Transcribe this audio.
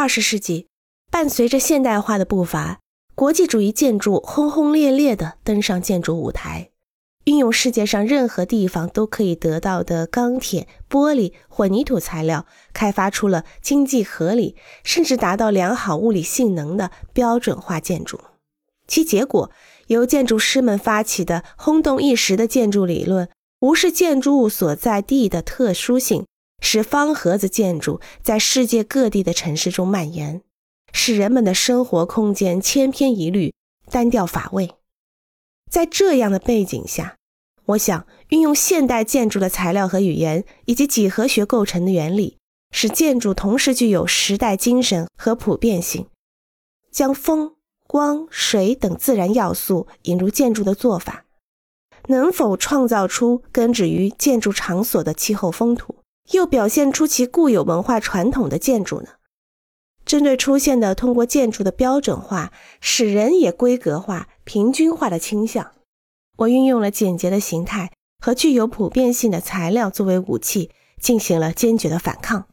二十世纪，伴随着现代化的步伐，国际主义建筑轰轰烈烈地登上建筑舞台。运用世界上任何地方都可以得到的钢铁、玻璃、混凝土材料，开发出了经济合理，甚至达到良好物理性能的标准化建筑。其结果，由建筑师们发起的轰动一时的建筑理论，无视建筑物所在地的特殊性，使方盒子建筑在世界各地的城市中蔓延，使人们的生活空间千篇一律、单调乏味。在这样的背景下，我想运用现代建筑的材料和语言，以及几何学构成的原理，使建筑同时具有时代精神和普遍性。将风、光、水等自然要素引入建筑的做法，能否创造出根植于建筑场所的气候风土，又表现出其固有文化传统的建筑呢？针对出现的通过建筑的标准化，使人也规格化、平均化的倾向。我运用了简洁的形态和具有普遍性的材料作为武器，进行了坚决的反抗。